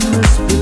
this.